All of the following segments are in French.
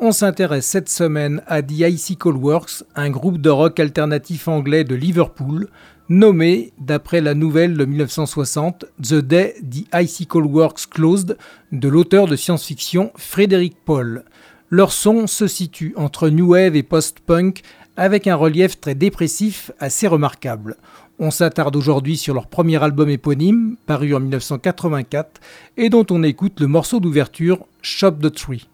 On s'intéresse cette semaine à The Icicle Works, un groupe de rock alternatif anglais de Liverpool, nommé d'après la nouvelle de 1960 The Day The Icicle Works Closed de l'auteur de science-fiction Frédéric Paul. Leur son se situe entre new wave et post-punk avec un relief très dépressif assez remarquable. On s'attarde aujourd'hui sur leur premier album éponyme, paru en 1984, et dont on écoute le morceau d'ouverture Shop the Tree.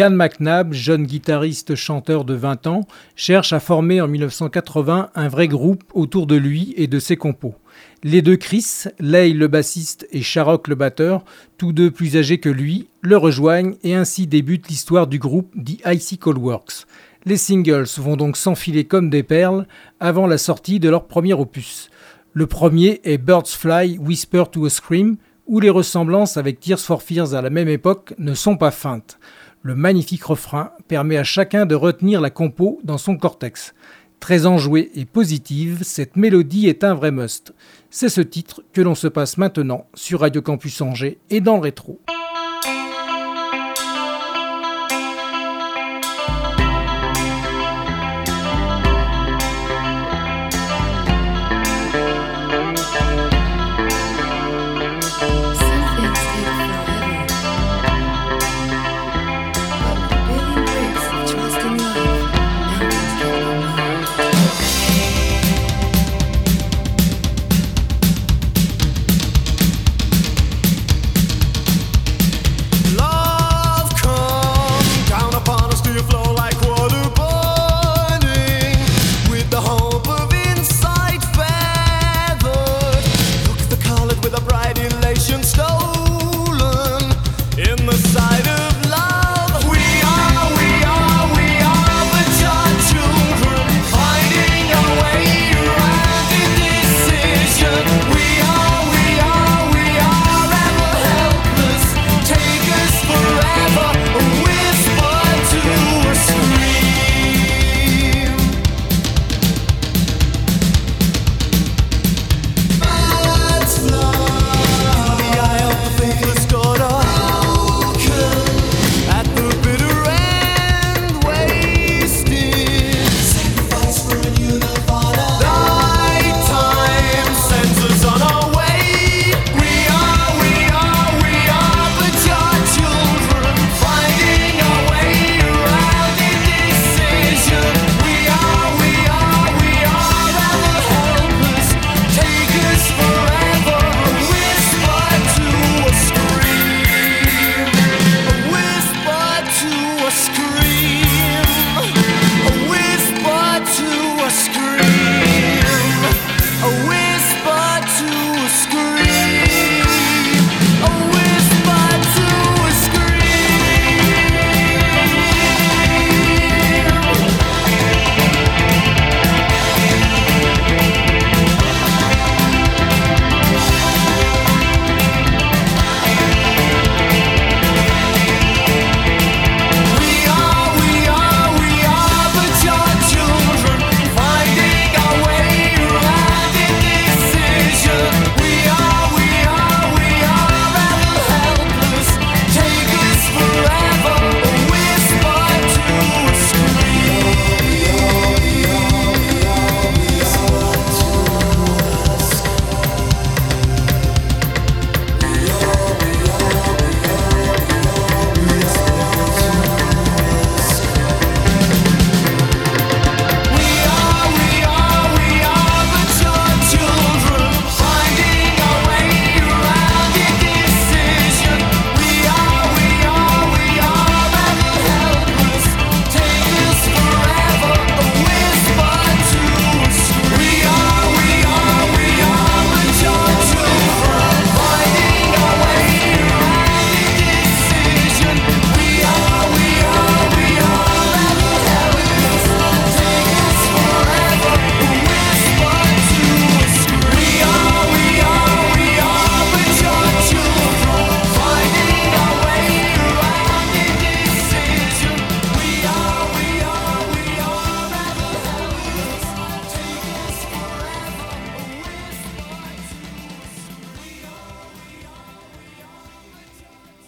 Ian McNabb, jeune guitariste chanteur de 20 ans, cherche à former en 1980 un vrai groupe autour de lui et de ses compos. Les deux Chris, Leigh le bassiste et Sharrock le batteur, tous deux plus âgés que lui, le rejoignent et ainsi débute l'histoire du groupe The Icicle Works. Les singles vont donc s'enfiler comme des perles avant la sortie de leur premier opus. Le premier est Birds Fly Whisper to a Scream, où les ressemblances avec Tears for Fears à la même époque ne sont pas feintes. Le magnifique refrain permet à chacun de retenir la compo dans son cortex. Très enjouée et positive, cette mélodie est un vrai must. C'est ce titre que l'on se passe maintenant sur Radio Campus Angers et dans le rétro.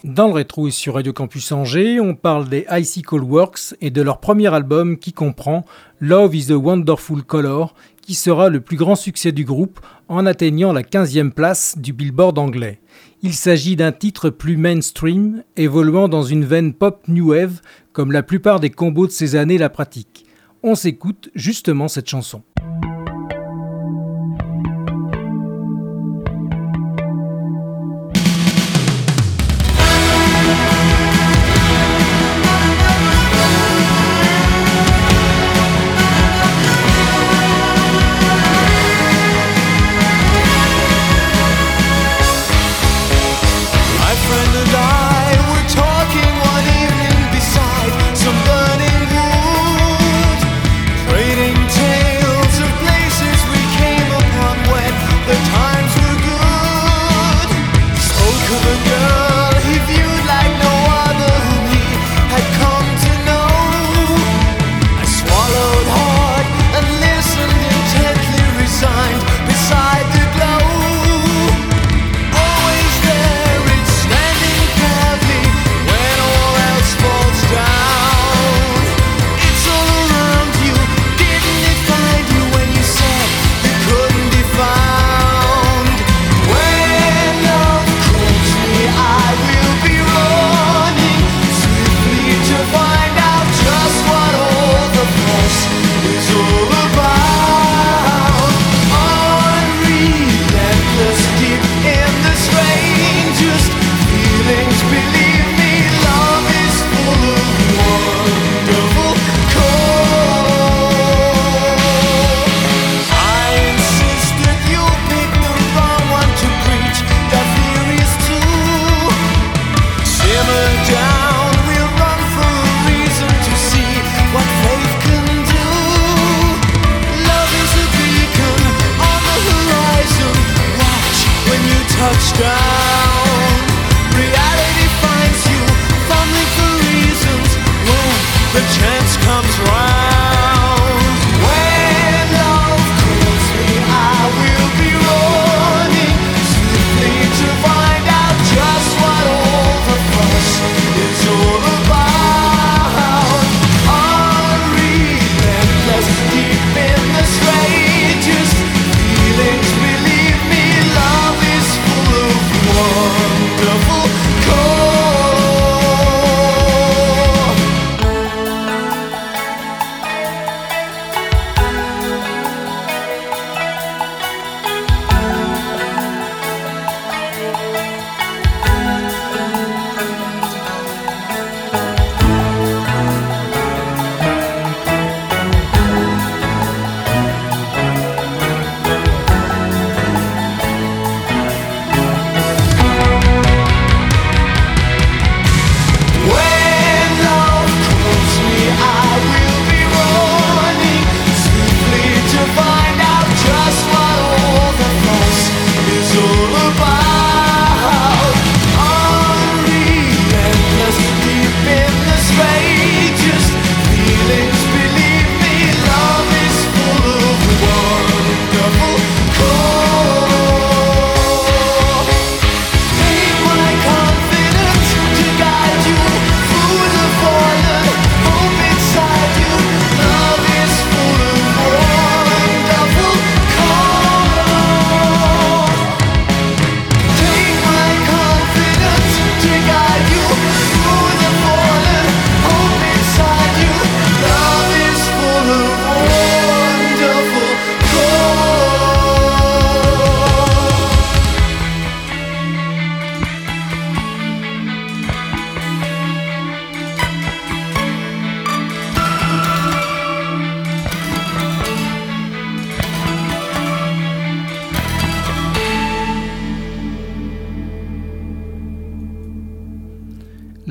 Dans le rétro et sur Radio Campus Angers, on parle des Icicle Works et de leur premier album qui comprend Love is a Wonderful Color, qui sera le plus grand succès du groupe en atteignant la 15e place du Billboard anglais. Il s'agit d'un titre plus mainstream, évoluant dans une veine pop new wave, comme la plupart des combos de ces années la pratiquent. On s'écoute justement cette chanson.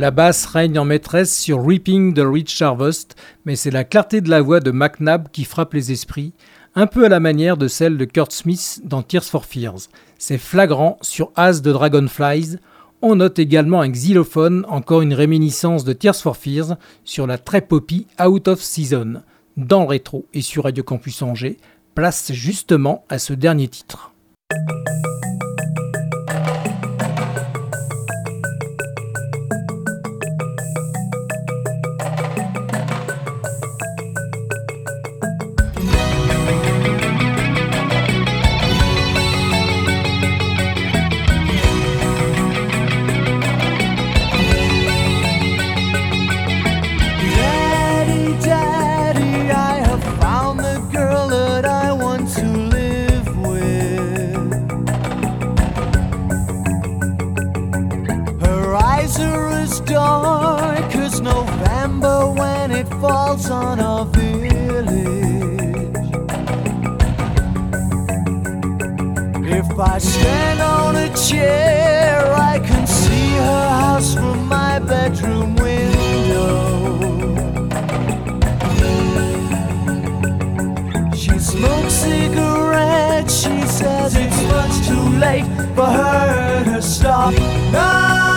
La basse règne en maîtresse sur Reaping de Rich Harvest, mais c'est la clarté de la voix de McNabb qui frappe les esprits, un peu à la manière de celle de Kurt Smith dans Tears for Fears. C'est flagrant sur As de Dragonflies. On note également un xylophone, encore une réminiscence de Tears for Fears, sur la très poppy Out of Season. Dans le rétro et sur Radio Campus Angers, place justement à ce dernier titre. visor is dark as November when it falls on our village. If I stand on a chair, I can see her house from my bedroom window. She smokes cigarettes, she says it's much too late for her to stop. No!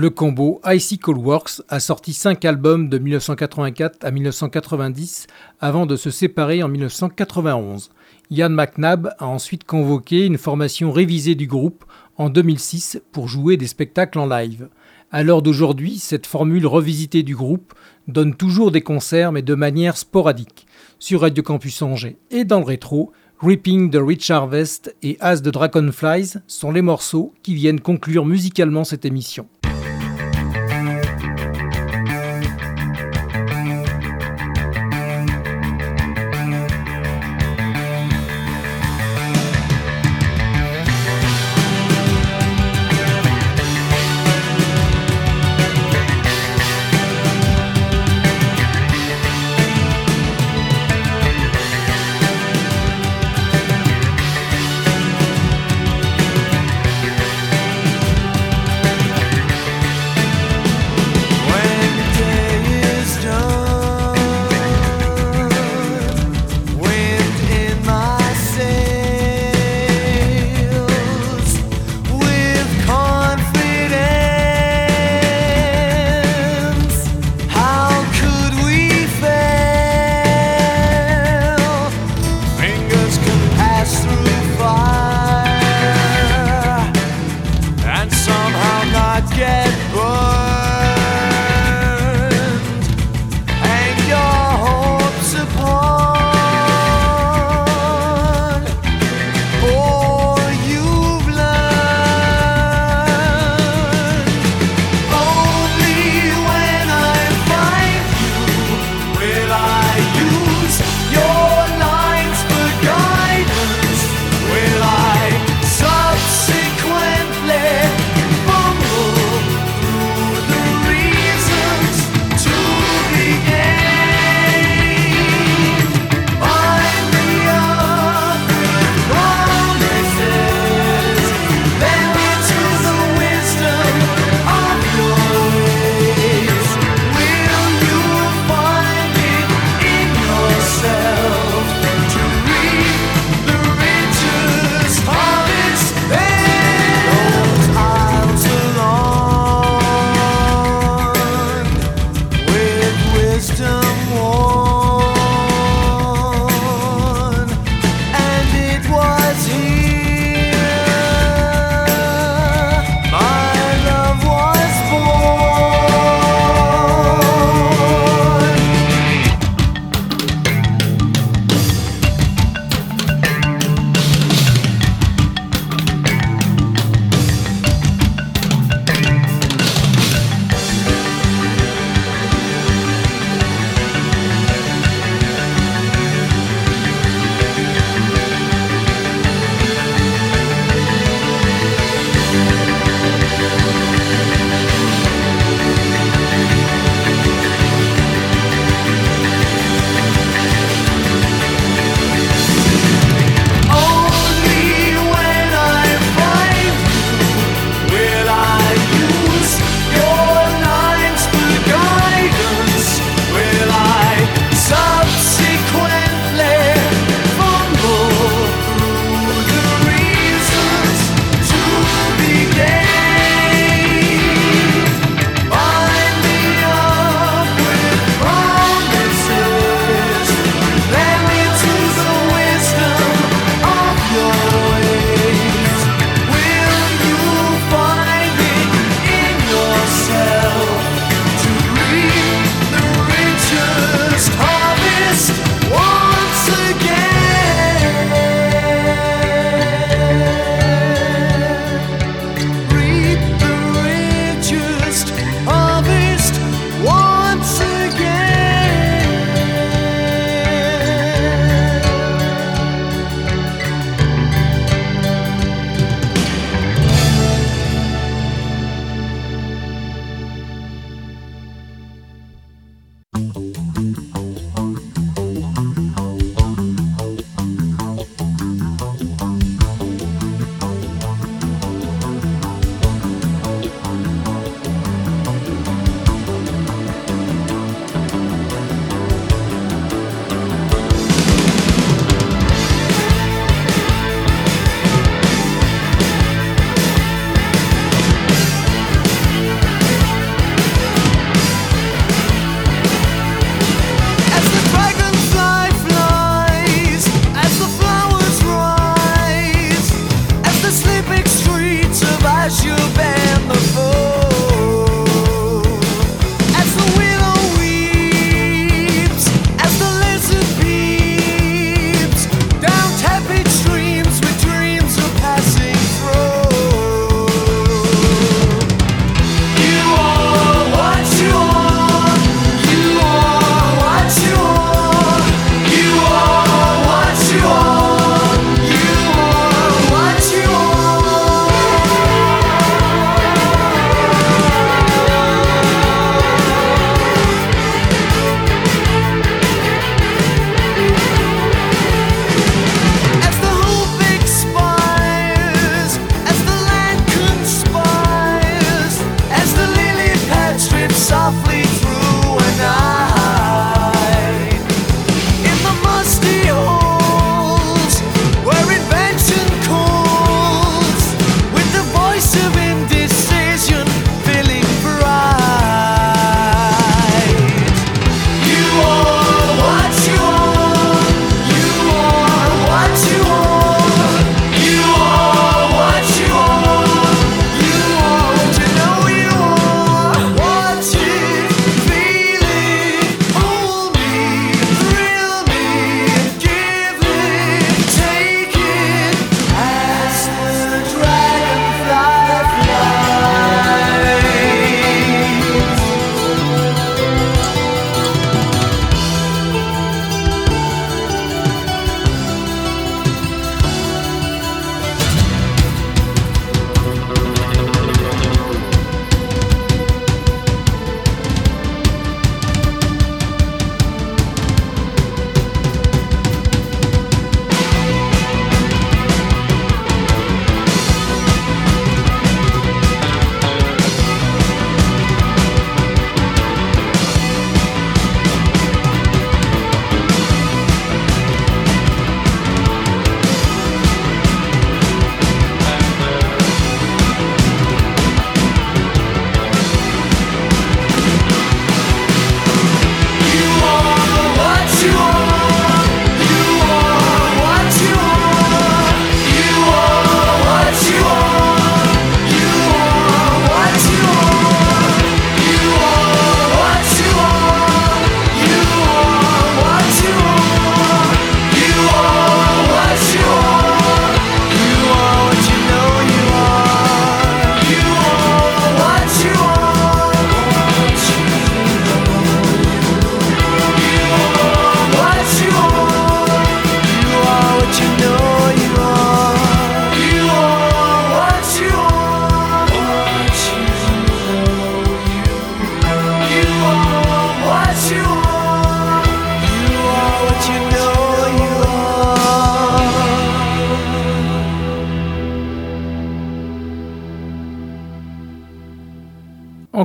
Le combo Icicle Works a sorti 5 albums de 1984 à 1990 avant de se séparer en 1991. Ian McNabb a ensuite convoqué une formation révisée du groupe en 2006 pour jouer des spectacles en live. À l'heure d'aujourd'hui, cette formule revisitée du groupe donne toujours des concerts mais de manière sporadique. Sur Radio Campus Angers et dans le rétro, Reaping the Rich Harvest et As the Dragonflies sont les morceaux qui viennent conclure musicalement cette émission.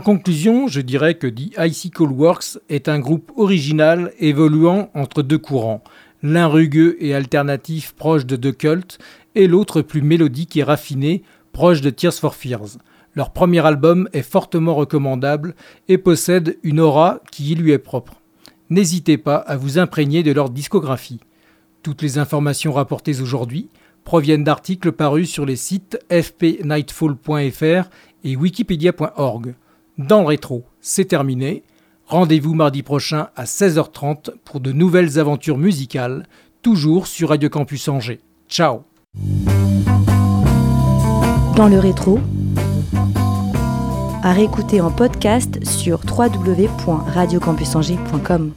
Conclusion, je dirais que The Icicle Works est un groupe original évoluant entre deux courants, l'un rugueux et alternatif proche de The Cult et l'autre plus mélodique et raffiné proche de Tears for Fears. Leur premier album est fortement recommandable et possède une aura qui lui est propre. N'hésitez pas à vous imprégner de leur discographie. Toutes les informations rapportées aujourd'hui proviennent d'articles parus sur les sites fpnightfall.fr et wikipedia.org. Dans le rétro, c'est terminé. Rendez-vous mardi prochain à 16h30 pour de nouvelles aventures musicales, toujours sur Radio Campus Angers. Ciao Dans le rétro, à réécouter en podcast sur www.radiocampusangers.com.